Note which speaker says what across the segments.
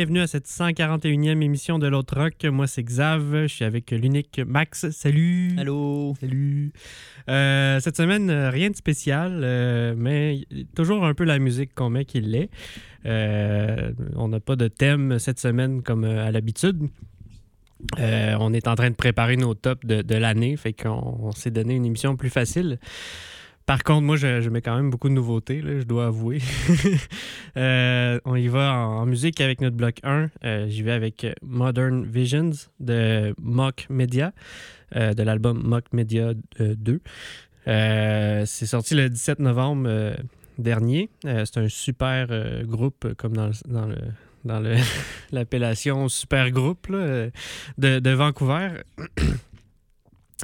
Speaker 1: Bienvenue à cette 141e émission de l'autre rock. Moi, c'est Xav. Je suis avec l'unique Max. Salut!
Speaker 2: Allô?
Speaker 1: Salut! Euh, cette semaine, rien de spécial, euh, mais toujours un peu la musique qu'on met qui l'est. Euh, on n'a pas de thème cette semaine comme à l'habitude. On est en train de préparer nos tops de, de l'année, fait qu'on on s'est donné une émission plus facile. Par contre, moi, je, mets quand même beaucoup de nouveautés, je dois avouer. Euh, on y va en, musique avec notre bloc 1. Euh, J'y vais avec Modern Visions de Mock Media, euh, de l'album Mock Media euh, 2. Euh, C'est sorti le 17 novembre dernier. C'est un super groupe, comme dans l'appellation super groupe de Vancouver.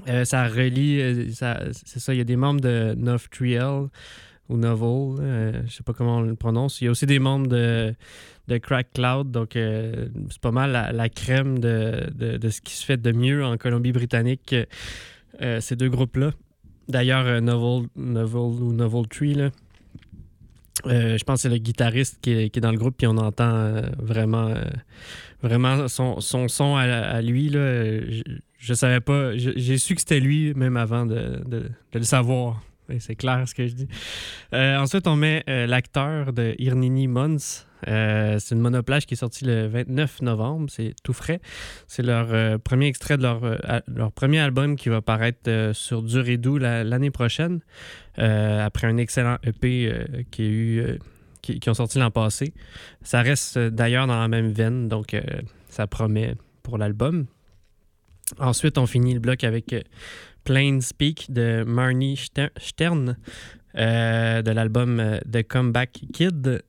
Speaker 1: Euh, ça relie, euh, c'est ça, il y a des membres de Novtriel ou Novel, euh, je sais pas comment on le prononce. Il y a aussi des membres de, Crack Cloud, donc euh, c'est pas mal la, crème de, de- ce qui se fait de mieux en Colombie-Britannique, ces deux groupes-là. D'ailleurs, Novel, Novel ou Novel Tree, je pense que c'est le guitariste qui est, dans le groupe, puis on entend vraiment, vraiment son, son à, lui. Là, je, savais pas, j'ai su que c'était lui même avant de, le savoir. C'est clair ce que je dis. Euh, ensuite, on met euh, l'acteur de Irnini Mons. Euh, c'est une monoplage qui est sortie le 29 novembre. C'est tout frais. C'est leur premier extrait de leur, leur premier album qui va paraître sur Dur et Doux la- l'année prochaine. après un excellent EP qui, a eu, qui, ont sorti l'an passé. Ça reste euh, d'ailleurs dans la même veine, donc euh, ça promet pour l'album. Ensuite, on finit le bloc avec euh, Plain Speak de Marnie Ster- Stern de l'album The Comeback Kid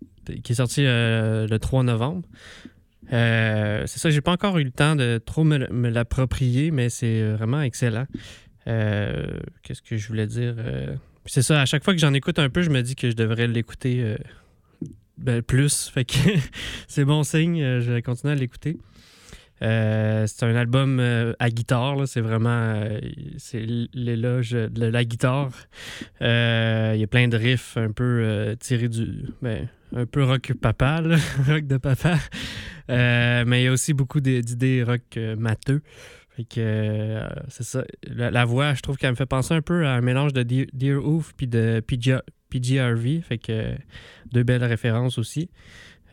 Speaker 1: qui est sorti le 3 novembre. C'est ça, j'ai pas encore eu le temps de trop me, l'approprier, mais c'est vraiment excellent. Qu'est-ce que je voulais dire? C'est ça, à chaque fois que j'en écoute un peu, je me dis que je devrais l'écouter ben, plus. Fait que c'est bon signe, euh, je vais continuer à l'écouter. Euh, c'est un album euh, à guitare, c'est vraiment c'est l'éloge de la guitare. Il y a plein de riffs un peu tirés du. Ben, un peu rock papa, là, rock de papa. Mais il y a aussi beaucoup d'id- d'idées rock matheux. Fait que c'est ça. La, la voix, je trouve qu'elle me fait penser un peu à un mélange de Dear, Dear Oof puis de PG. Fait que deux belles références aussi.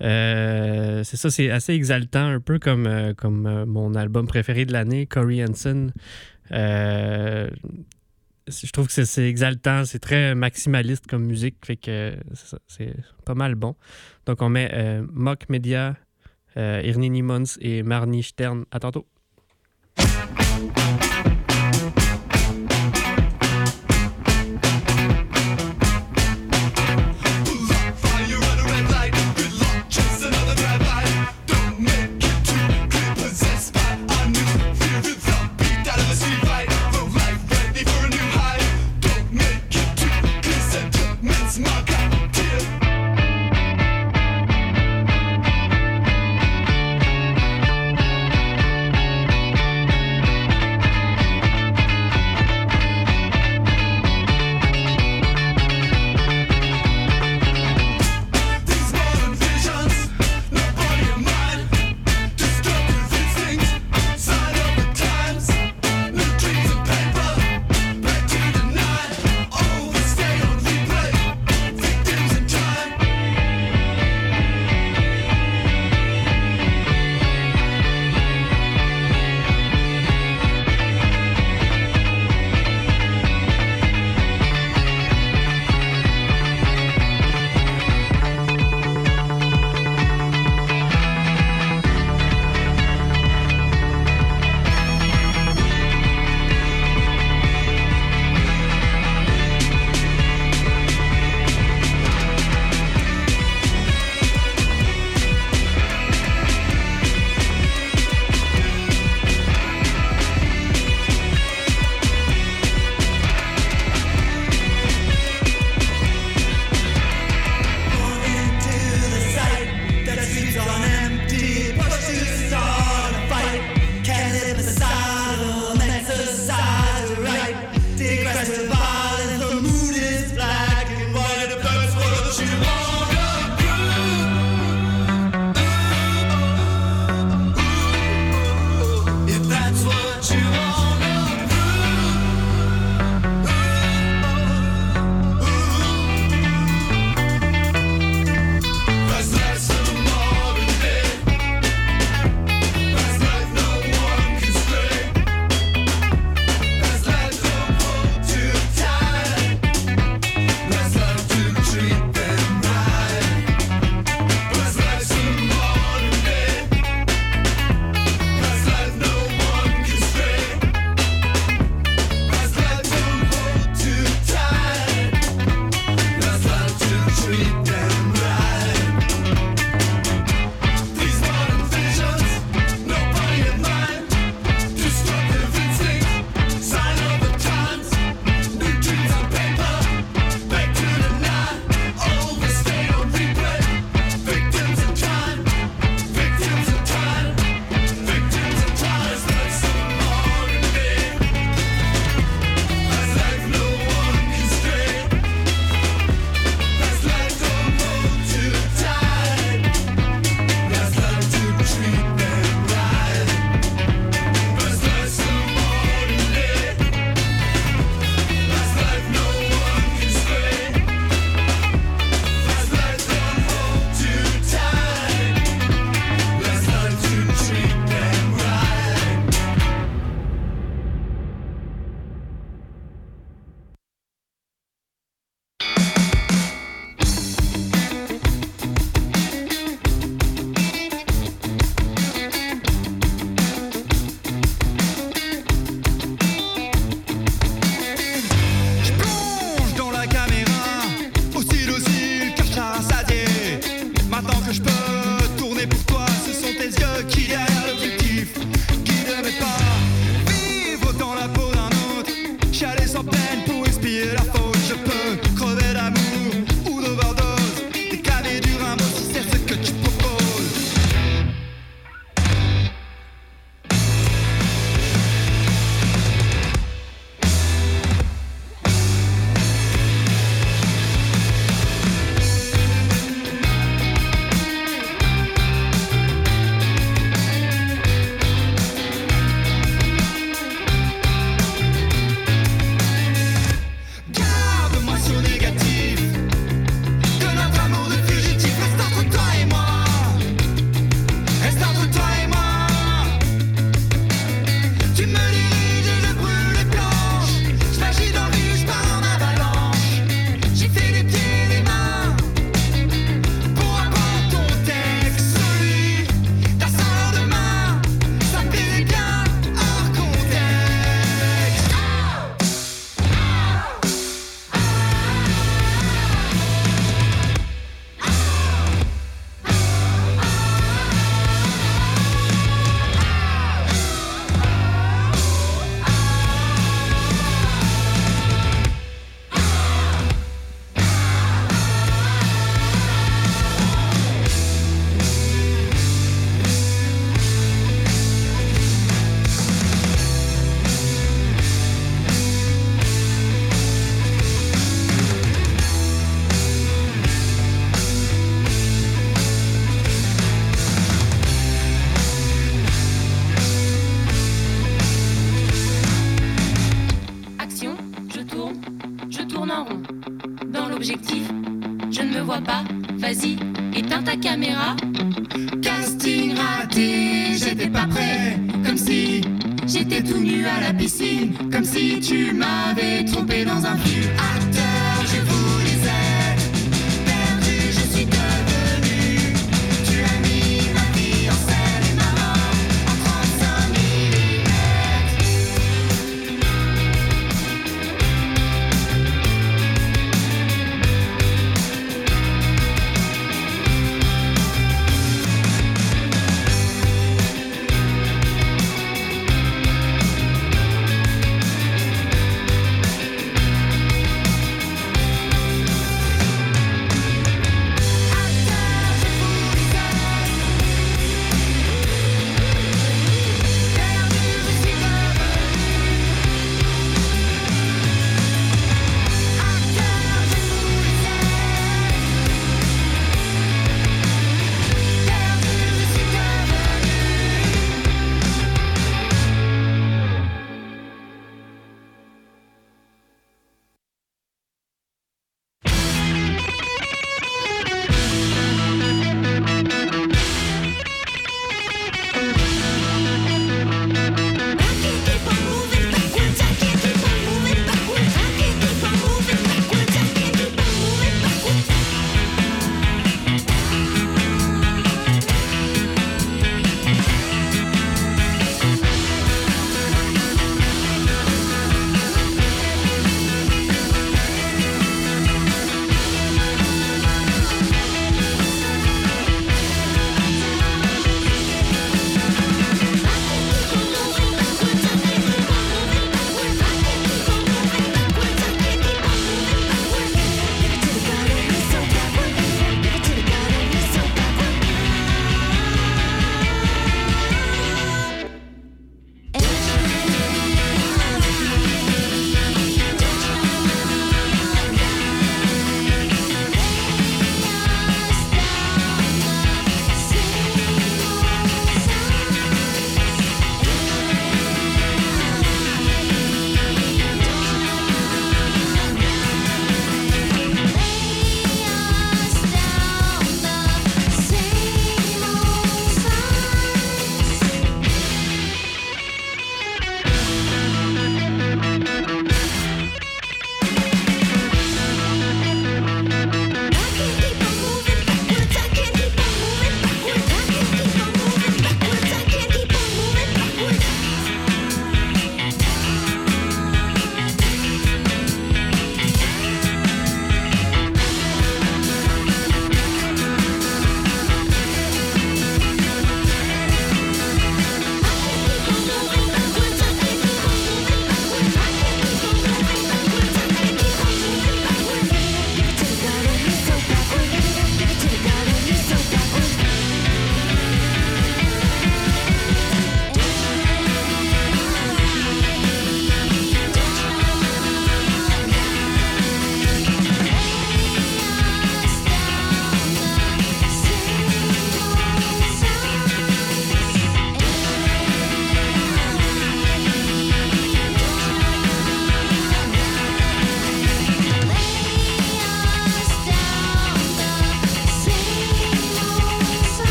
Speaker 1: Euh, c'est ça, c'est assez exaltant, un peu comme, euh, comme euh, mon album préféré de l'année, Corey Hansen. Je trouve que c'est- exaltant, c'est très maximaliste comme musique, fait que c'est pas mal bon. Donc on met Mock Media, Irnini Mons et Marnie Stern. À tantôt.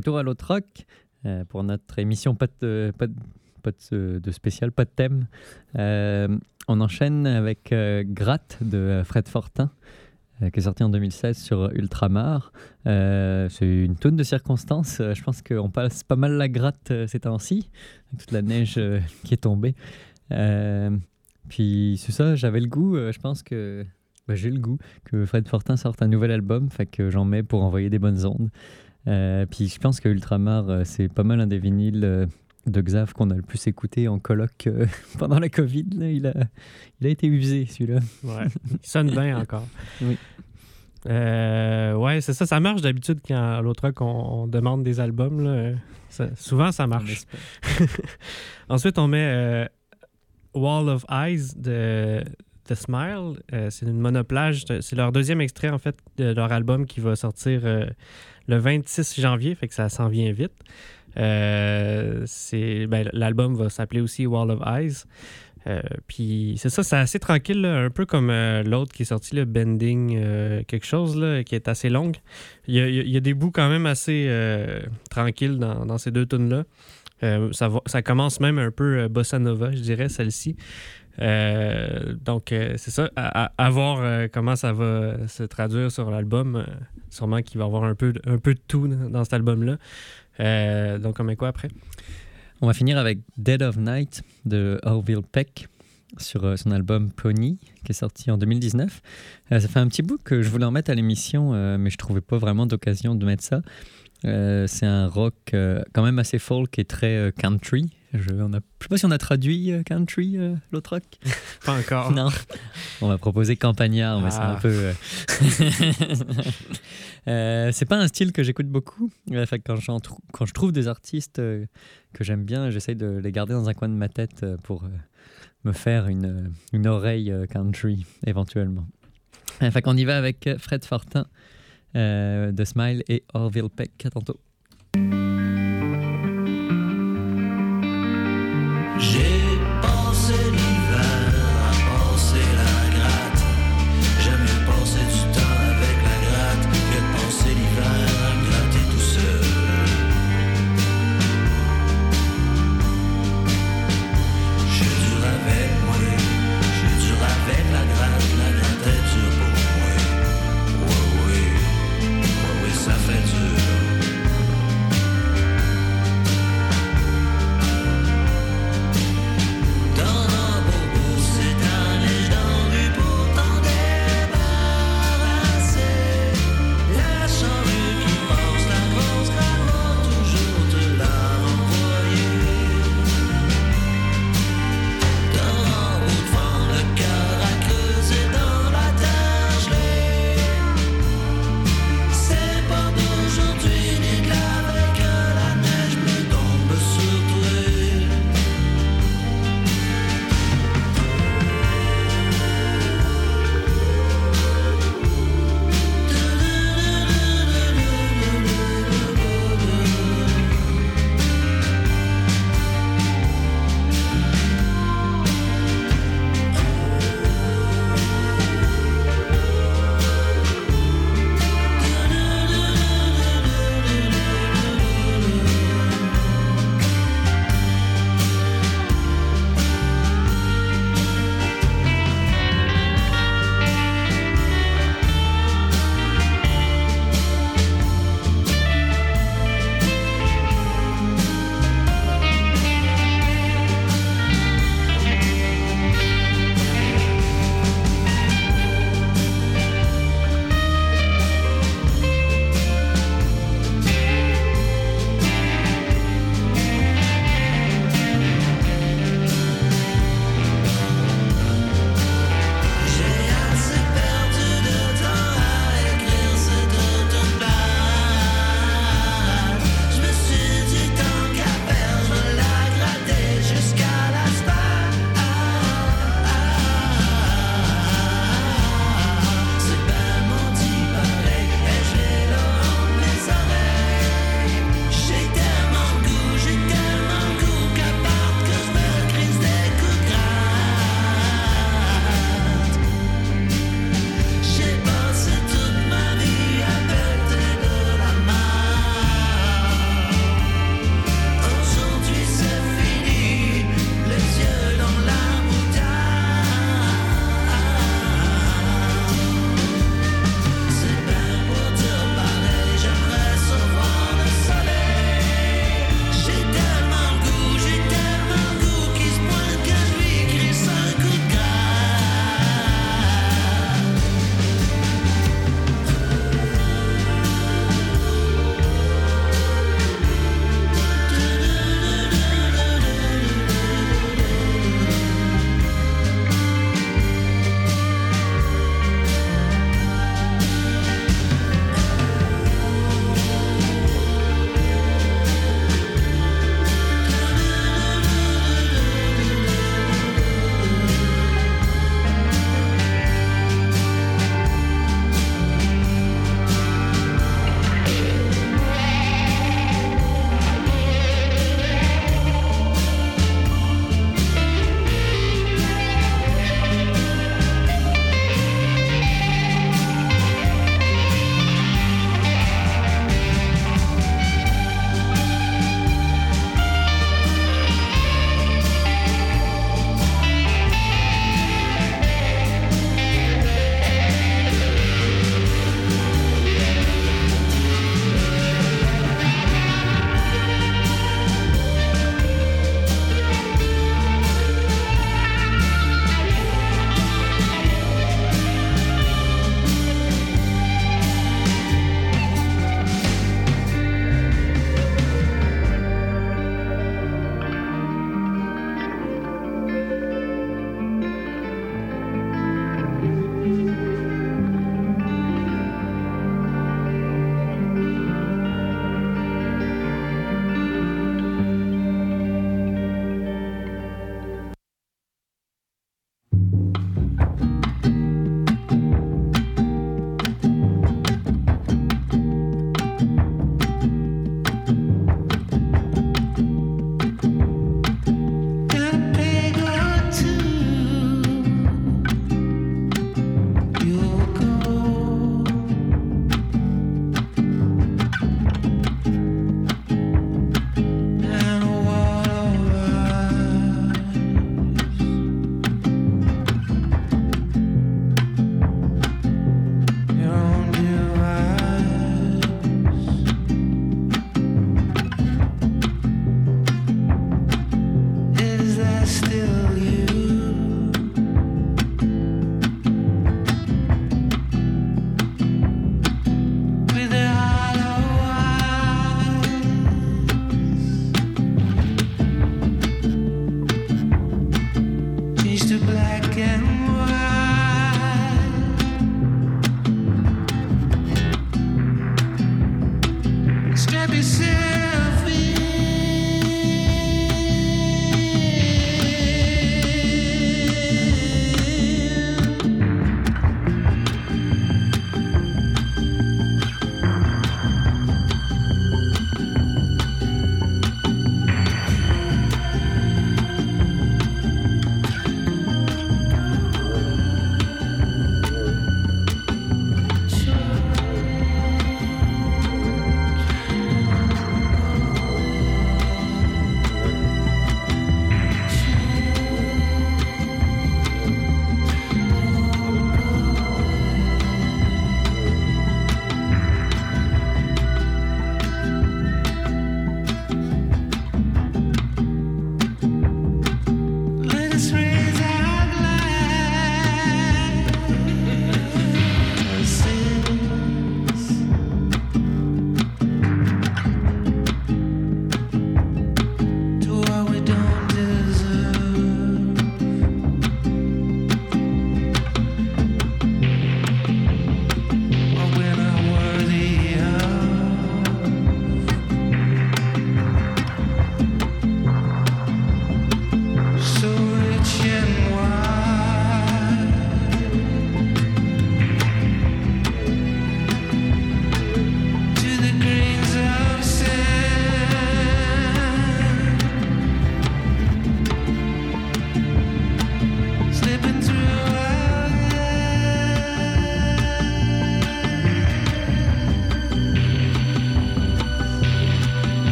Speaker 3: Retour à l'autre rock euh, pour notre émission pas de, pas de, pas de, spécial, pas de thème. Euh, on enchaîne avec euh, Gratte de Fred Fortin euh, qui est sorti en 2016 sur Ultramar. Euh, c'est une tonne de circonstances. Euh, je pense qu'on passe pas mal la gratte euh, ces temps-ci, toute la neige euh, qui est tombée. Euh, puis c'est ça, j'avais le goût, euh, je pense que bah, j'ai le goût que Fred Fortin sorte un nouvel album, fait que j'en mets pour envoyer des bonnes ondes. Euh, puis je pense que Ultramar, euh, c'est pas mal un des vinyles euh, de Xav qu'on a le plus écouté en colloque euh, pendant la Covid. là. il, a, il a été usé, celui-là.
Speaker 1: Ouais. Il sonne bien encore.
Speaker 3: Oui.
Speaker 1: Euh, ouais, c'est ça. Ça marche d'habitude quand à l'autre rock, on, on demande des albums. là. Ça- souvent, ça marche. Ensuite, on met euh, Wall of Eyes de Smile. Euh, c'est une monoplage. C'est leur deuxième extrait, en fait, de leur album qui va sortir euh, le 26 janvier. Fait que ça s'en vient vite. Euh, ben, L'album va s'appeler aussi Wall of Eyes. Puis c'est ça, c'est assez tranquille, un peu comme l'autre qui est sorti, le Bending, quelque chose, là, qui est assez longue. Il y a, des bouts quand même assez tranquilles dans, ces deux tunes-là. Ça, commence même un peu bossa nova, je dirais, celle-ci. Euh, donc, euh, c'est ça. À, voir euh, comment ça va se traduire sur l'album. Sûrement qu'il va y avoir un peu, un peu de tout dans cet album-là. Donc, on met quoi après?
Speaker 3: On va finir avec Dead of Night de Orville Peck sur son album Pony qui est sorti en 2019. Euh, ça fait un petit bout que je voulais en mettre à l'émission, mais je trouvais pas vraiment d'occasion de mettre ça. C'est un rock quand même assez folk et très country. Je, on a, je sais pas si on a traduit euh, country, euh, l'autre rock.
Speaker 1: Pas encore.
Speaker 3: Non. On va proposer campagnard, mais c'est
Speaker 1: Ah.
Speaker 3: un peu. euh, c'est pas un style que j'écoute beaucoup. Euh, quand, quand je trouve des artistes euh, que j'aime bien, j'essaye de les garder dans un coin de ma tête pour me faire une, une oreille country éventuellement. Fait qu'on y va avec Fred Fortin de Smile et Orville Peck. À tantôt.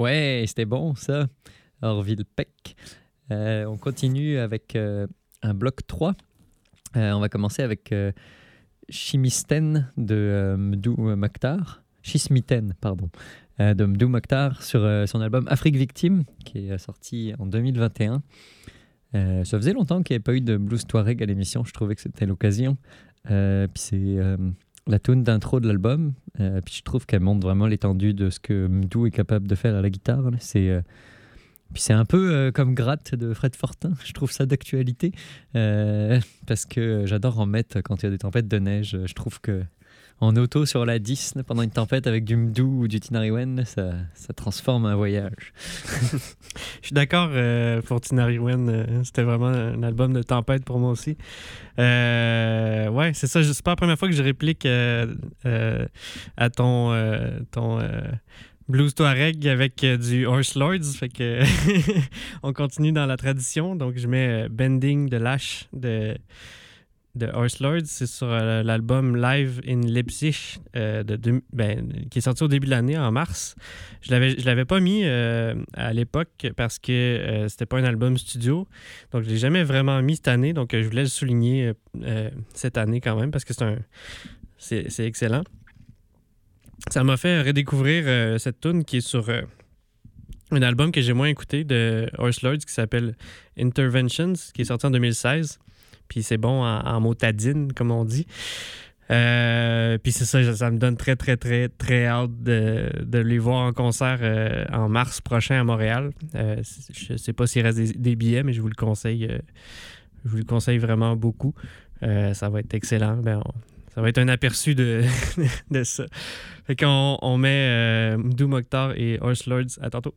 Speaker 2: Ouais,
Speaker 3: c'était bon ça. Orville Peck. Euh, on continue avec euh, un bloc 3. Euh, on va commencer avec Chimisten de Mdou Mokhtar. Chismiten, pardon. de Mdou Mokhtar sur son album Afrique Victime, qui est sorti en 2021. Euh, ça faisait longtemps qu'il n'y avait pas eu de blues Touareg à l'émission. Je trouvais que c'était l'occasion. Puis c'est la tune d'intro de l'album. Euh, puis je trouve qu'elle montre vraiment l'étendue de ce que Mdou est capable de faire à la guitare. là. C'est euh, puis c'est un peu euh, comme Gratte de Fred Fortin. Je trouve ça d'actualité parce que j'adore en mettre quand il y a des tempêtes de neige. Je trouve que en auto sur la 10 là, pendant une tempête avec du Mdou ou du Tinariwen, ça, ça transforme un voyage.
Speaker 1: Je suis d'accord euh, pour Tinariwen. euh, C'était vraiment un album de tempête pour moi aussi. Euh, ouais, c'est ça. C'est pas la première fois que je réplique à ton, Blues Touareg avec du Horse Lords. Fait que on continue dans la tradition. Donc, je mets Bending de Lash de, de Horse. C'est sur euh, l'album Live in Leipzig euh, de ben, qui est sorti au début de l'année, en mars. Je je l'avais pas mis euh, à l'époque parce que c'était pas un album studio. Donc, je l'ai jamais vraiment mis cette année. Donc, je voulais le souligner cette année quand même parce que c'est un. C'est, excellent. Ça m'a fait redécouvrir cette tune qui est sur un album que j'ai moins écouté de Horse Lords qui s'appelle Interventions, qui est sorti en 2016. Puis c'est bon en, motadine, comme on dit. Euh, puis c'est ça, ça me donne très, très, très, très hâte de, de les voir en concert euh, en mars prochain à Montréal. Euh, je sais pas s'il reste des, billets, mais je vous le conseille. euh, je vous le conseille vraiment beaucoup. Ça va être excellent. Ben, ça va être un aperçu de, de ça. Fait qu'on on met Mdou Mokhtar et Horse Lords. À tantôt.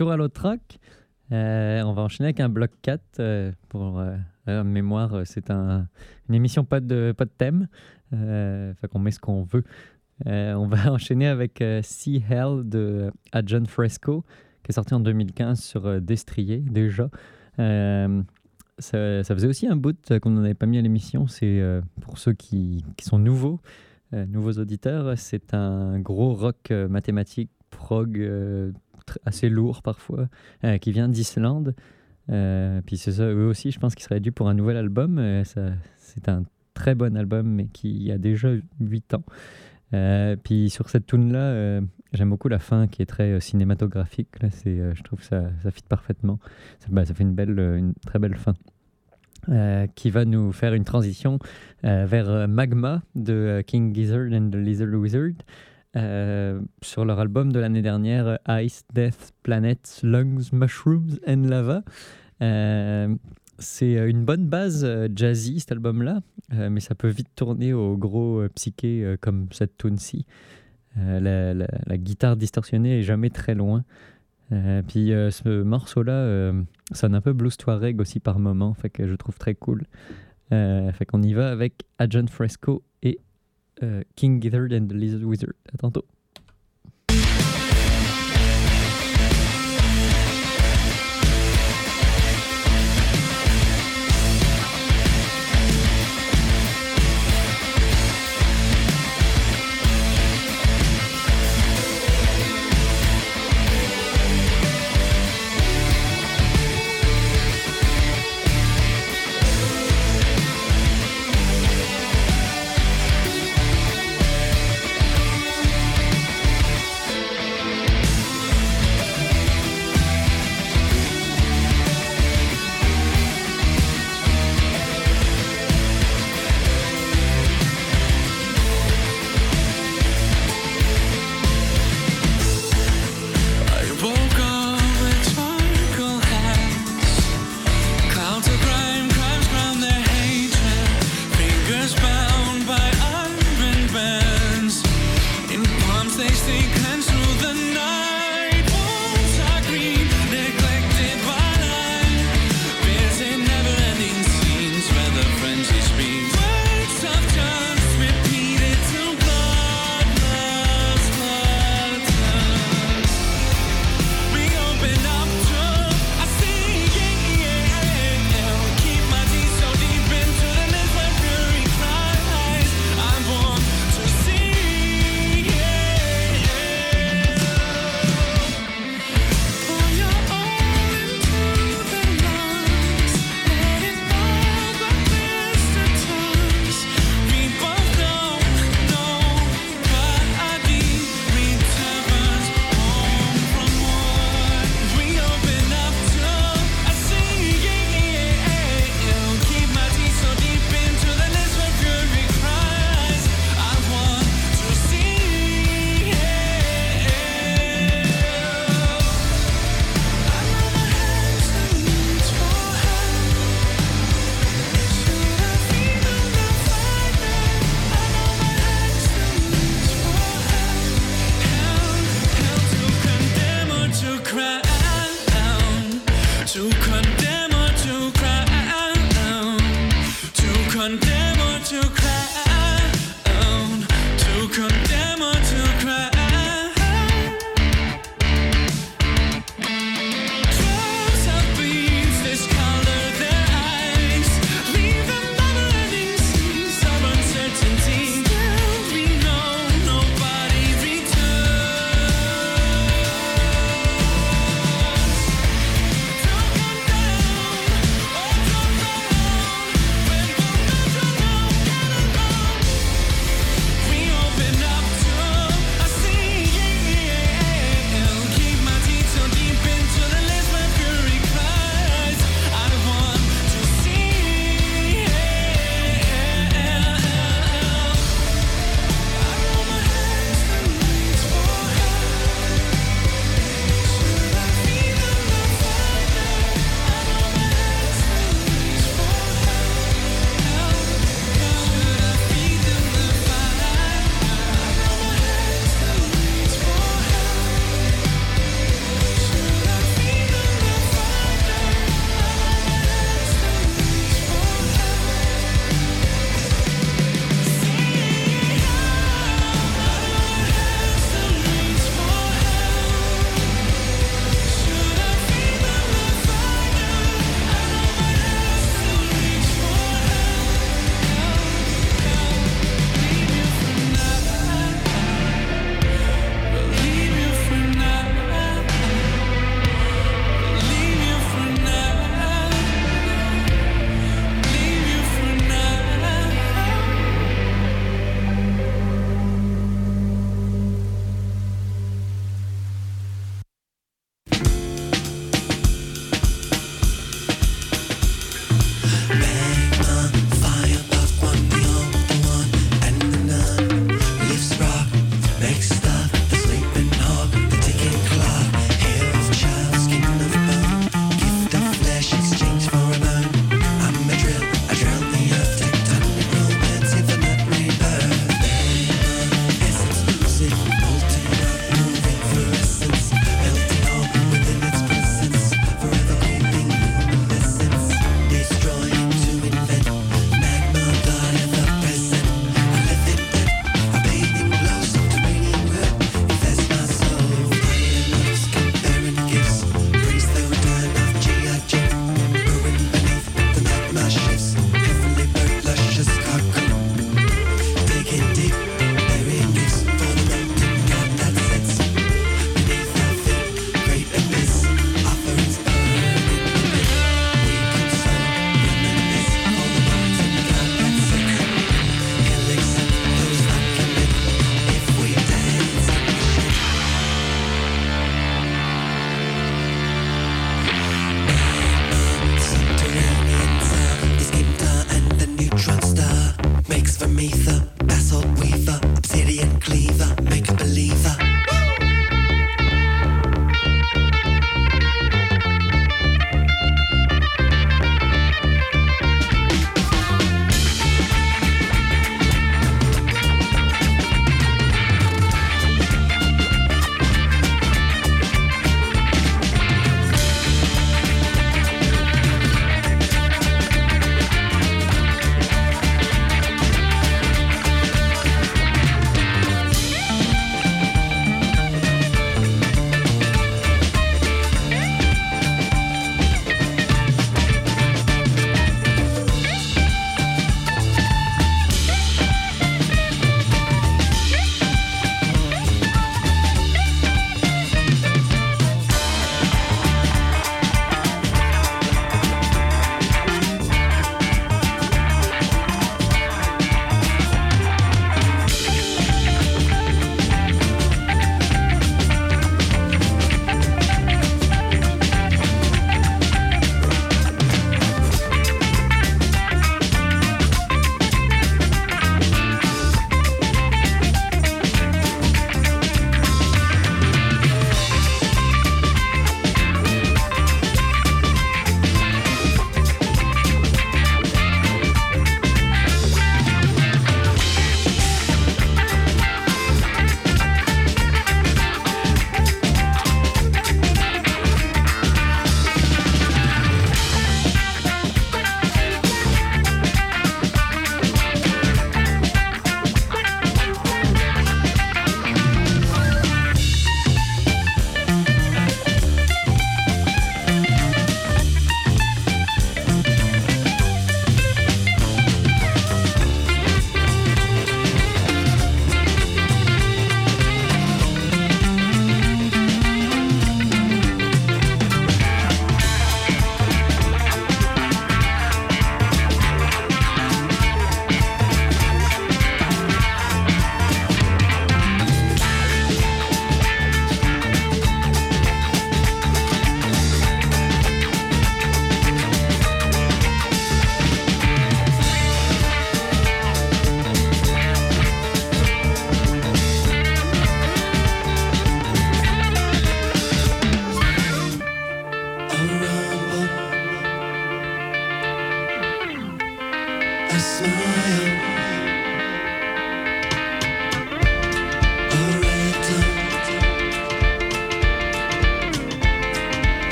Speaker 3: Retour à l'autre rock, euh, on va enchaîner avec un bloc 4. euh, pour euh, euh, mémoire, euh, c'est un, une émission pas de, pas de thème. Euh, fait qu'on met ce qu'on veut. Euh, on va enchaîner avec euh, Sea Hell de Adjon Fresco, qui est sorti en 2015 sur euh, Destrier déjà. Euh, ça, faisait aussi un bout euh, qu'on n'en avait pas mis à l'émission. C'est euh, pour ceux qui, qui sont nouveaux, euh, nouveaux auditeurs, c'est un gros rock euh, mathématique, prog, euh, assez lourd parfois, euh, qui vient d'Islande. Euh, puis c'est ça, eux aussi, je pense qu'ils seraient dû pour un nouvel album. Euh, c'est un très bon album, mais qui a déjà 8 ans. Puis sur cette tune là j'aime beaucoup la fin qui est très cinématographique. Là, c'est, je trouve que ça, ça fit parfaitement. Ça, bah, ça fait une, belle, une très belle fin. Qui va nous faire une transition vers Magma de King Gizzard and the Lizard Wizard euh, sur leur album de l'année dernière euh, Ice, Death, Planets, Lungs, Mushrooms and Lava. Euh, c'est une bonne base jazzy cet album-là, mais ça peut vite tourner au gros psyché comme cette tune-ci. La, guitare distorsionnée est jamais très loin. Puis ce morceau-là sonne un peu blues Touareg aussi par moment, fait que je trouve très cool. Fait qu'on y va avec Adjon Fresco et King Gizzard and the Lizard Wizard. À tantôt.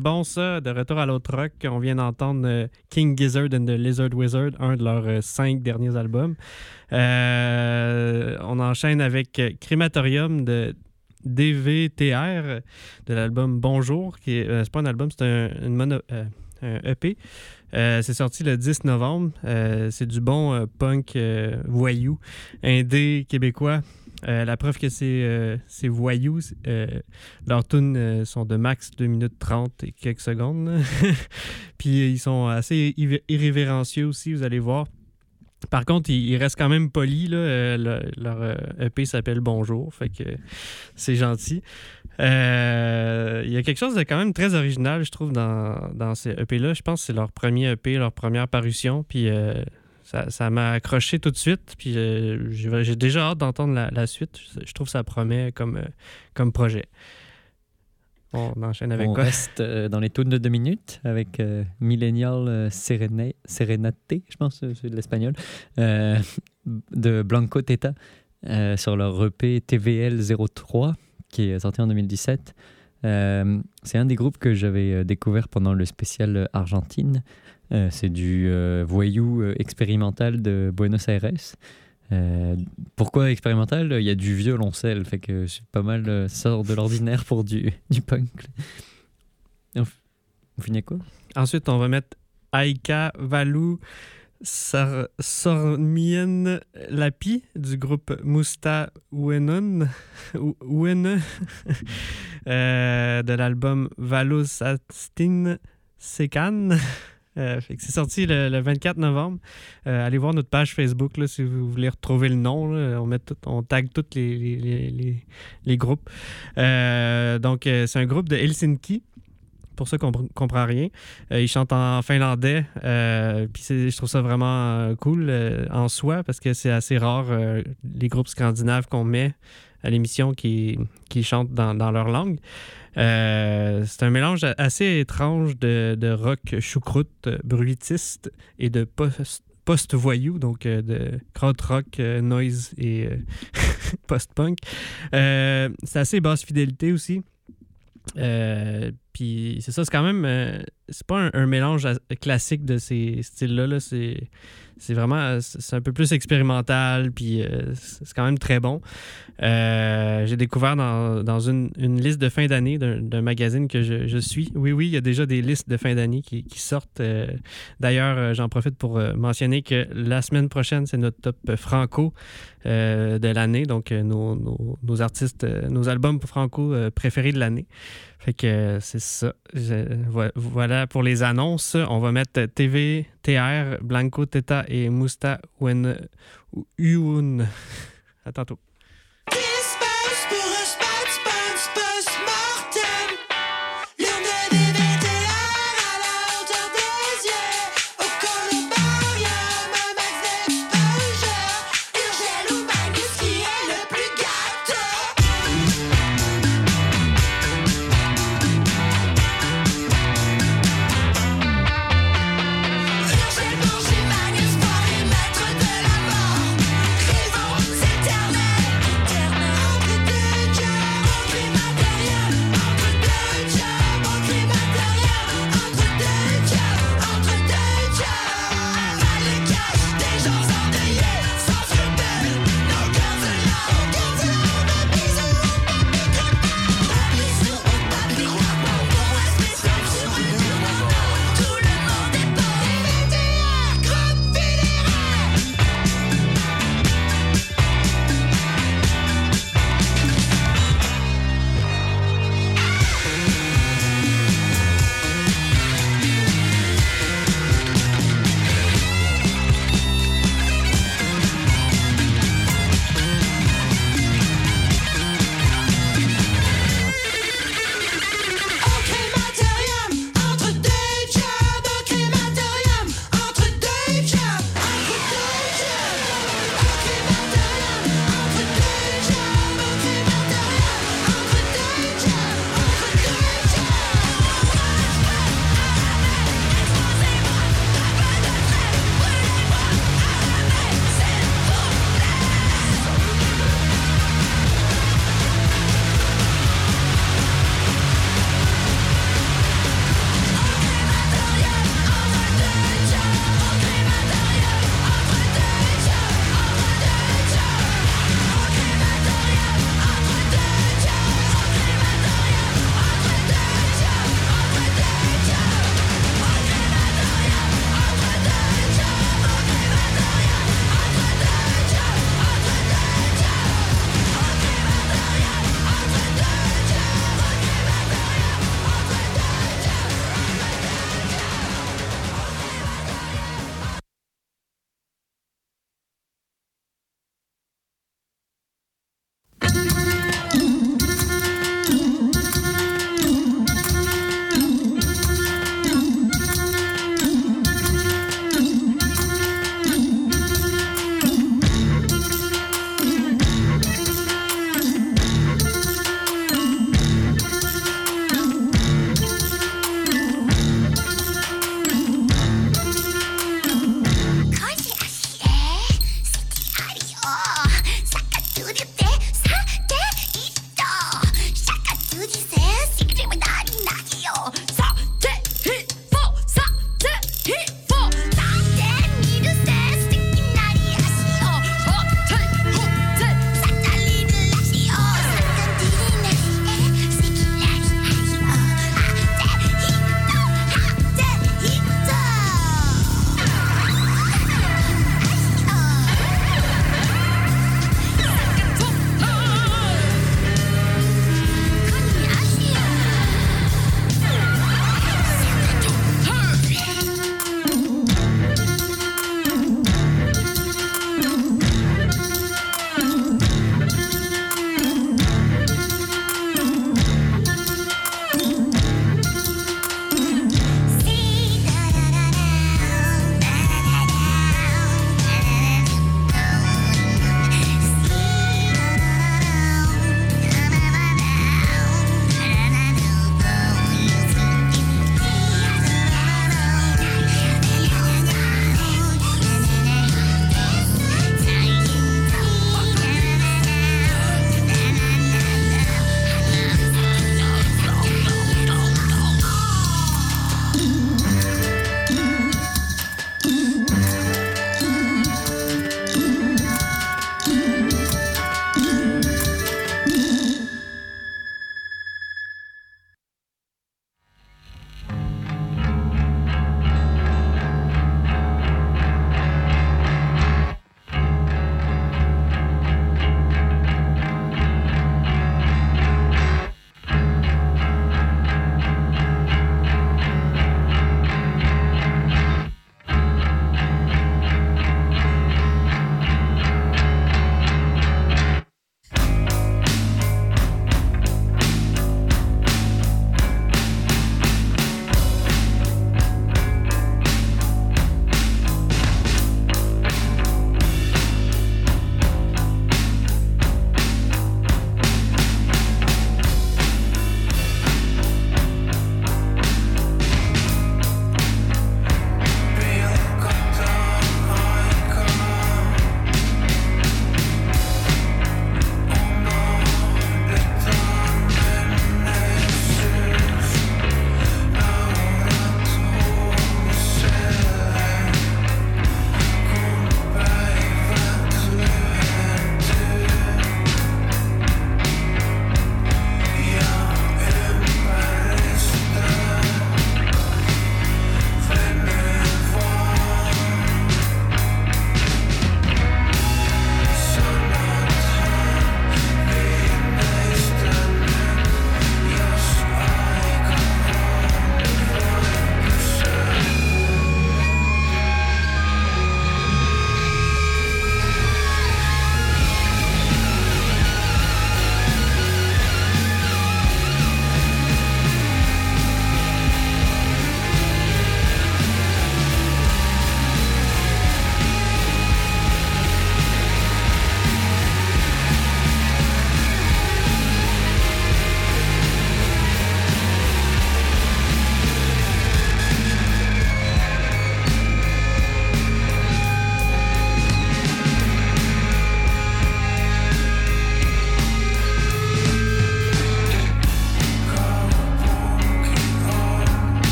Speaker 1: Bon ça. De retour à l'autre rock, on vient d'entendre euh, King Gizzard and the Lizard Wizard, un de leurs euh, cinq derniers albums. Euh, on enchaîne avec Crématorium de DVTR de l'album Bonjour, qui est, c'est pas un album, c'est un, EP. Euh, c'est sorti le 10 novembre. C'est du bon punk voyou, indé québécois. Euh, la preuve que c'est euh, c'est voyou, c'est, euh, leurs tunes euh, sont de max 2 minutes 30 et quelques secondes. Puis ils sont assez irré- irrévérencieux aussi, vous allez voir. Par contre, ils, restent quand même polis. Leur EP s'appelle Bonjour, fait que c'est gentil. Il y a quelque chose de quand même très original, je trouve, dans, dans ces EP-là. Je pense que c'est leur premier EP, leur première parution. Puis ça ça m'a accroché tout de suite. Puis euh, j'ai déjà hâte d'entendre la, la suite. Je, trouve que ça promet comme, euh, comme projet. On enchaîne avec
Speaker 3: On
Speaker 1: quoi?
Speaker 3: reste euh, dans les tunes de deux minutes avec euh, Millennial euh, Serenate, je pense, c'est de l'espagnol, de Blanco Teta sur leur EP TVL 03 qui est sorti en 2017. Euh, c'est un des groupes que j'avais découvert pendant le spécial Argentine. Euh, c'est du euh, voyou euh, expérimental de Buenos Aires. Pourquoi expérimental? Il y a du violoncelle, fait que c'est pas mal sort de l'ordinaire pour du, punk. On, on finit quoi?
Speaker 1: Ensuite, on va mettre Aika Valou Sar Sormien Lapi du groupe Musta Wene euh, de l'album Valus Astin Sekan. Euh, c'est sorti le, le 24 novembre. Euh, allez voir notre page Facebook là, si vous voulez retrouver le nom. On, met on tag tous les, les, les- groupes. Euh, donc, c'est un groupe de Helsinki. Pour ceux qui ne comprennent rien. Ils chantent en finlandais. Puis je trouve ça vraiment cool en soi parce que c'est assez rare les groupes scandinaves qu'on met à l'émission qui, qui chantent dans, dans leur langue. Euh, c'est un mélange assez étrange de, de rock choucroute, bruitiste et de post- post-voyou, donc euh, de krautrock, euh, noise et post-punk. C'est assez basse fidélité aussi. Puis c'est ça, c'est quand même. c'est pas un, un mélange as- classique de ces styles-là. là. C'est, c'est vraiment. euh, C'est un peu plus expérimental, puis euh, c'est quand même très bon. Euh, j'ai découvert dans, dans une, une liste de fin d'année d'un, magazine que je, je suis. Oui, oui, il y a déjà des listes de fin d'année qui, sortent. D'ailleurs, j'en profite pour mentionner que la semaine prochaine, c'est notre top franco de l'année. Donc, nos, nos- artistes, nos albums franco préférés de l'année. Fait que c'est ça. Voilà pour les annonces. On va mettre TV, TR, Blanco, Teta et Musta Uun. À tantôt.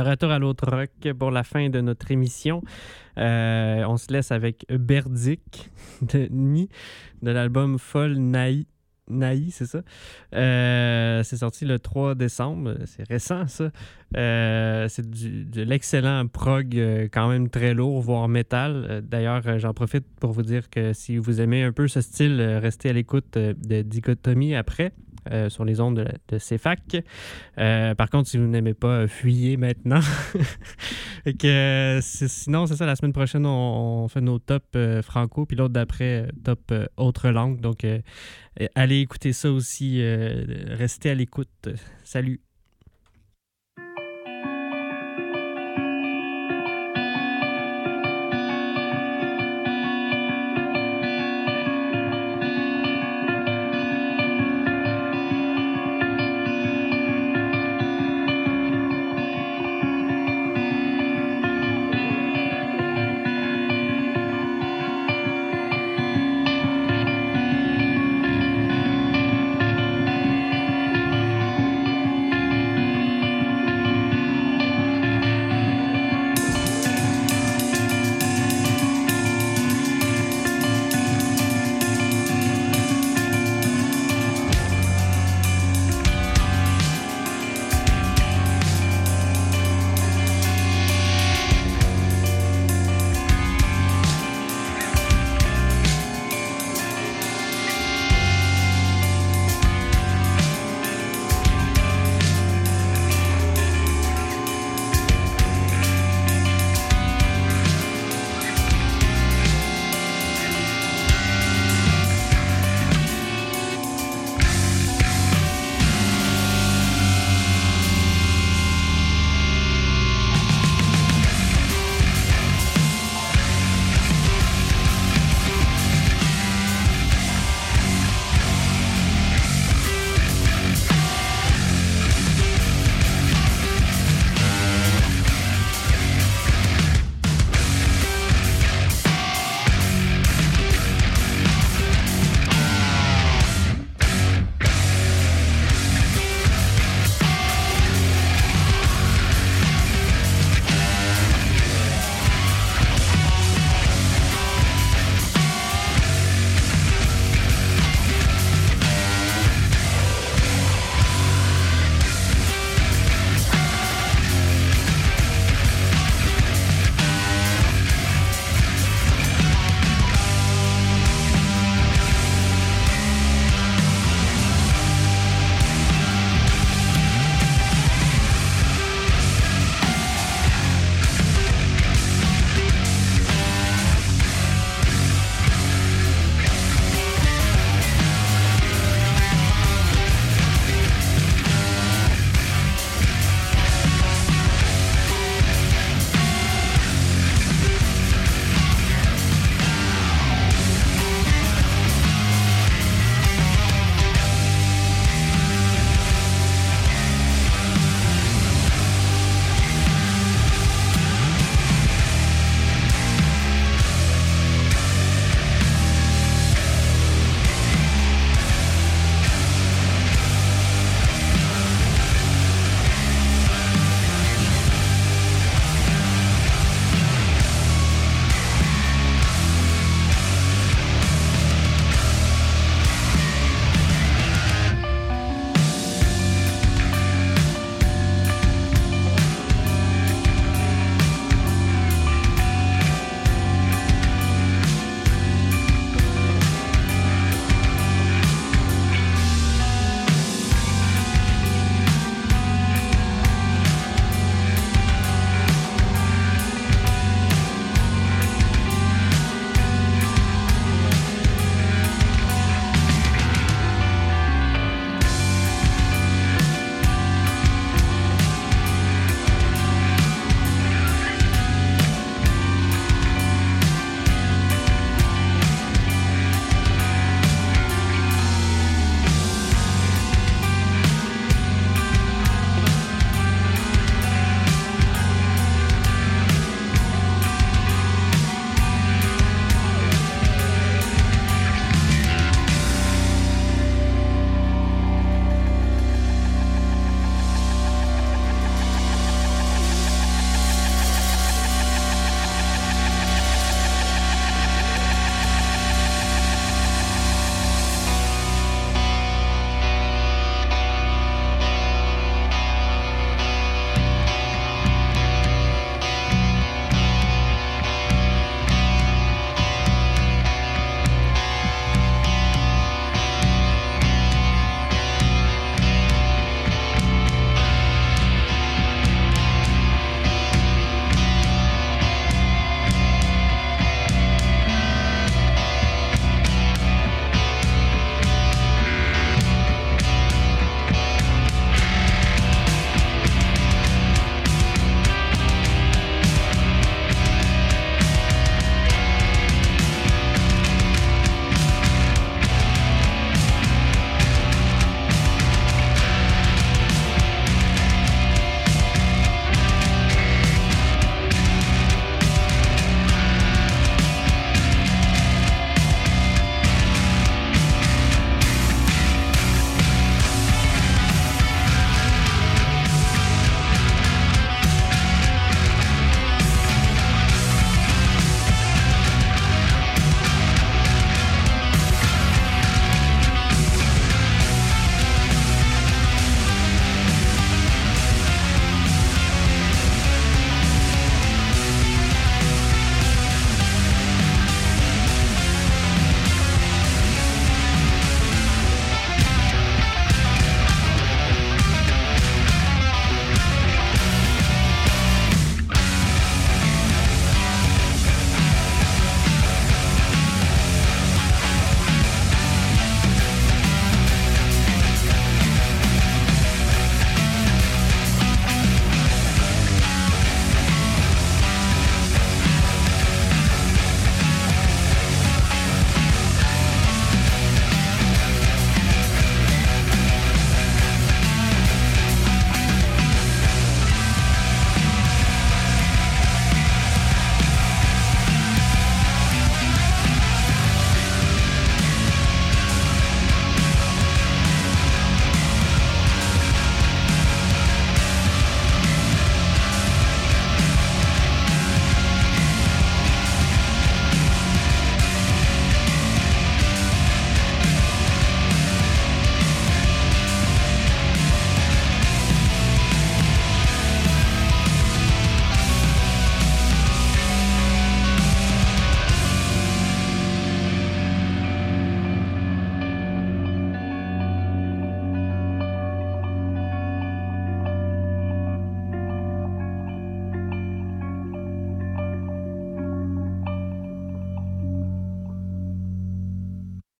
Speaker 1: Retour à l'autre rock pour la fin de notre émission. Euh, on se laisse avec Berdic de Ni, de l'album Folle Naï. Naï, c'est ça? Euh, c'est sorti le 3 décembre. C'est récent, ça. Euh, c'est de l'excellent prog, quand même très lourd, voire métal. D'ailleurs, j'en profite pour vous dire que si vous aimez un peu ce style, restez à l'écoute de Dichotomie après. Euh, sur les ondes de, de CFAC. Euh, par contre, si vous n'aimez pas, euh, fuyez maintenant. Que, sinon, c'est ça, la semaine prochaine, on, on fait nos top euh, franco, puis l'autre d'après, top autre langue. Donc, allez écouter ça aussi. restez à l'écoute. Salut.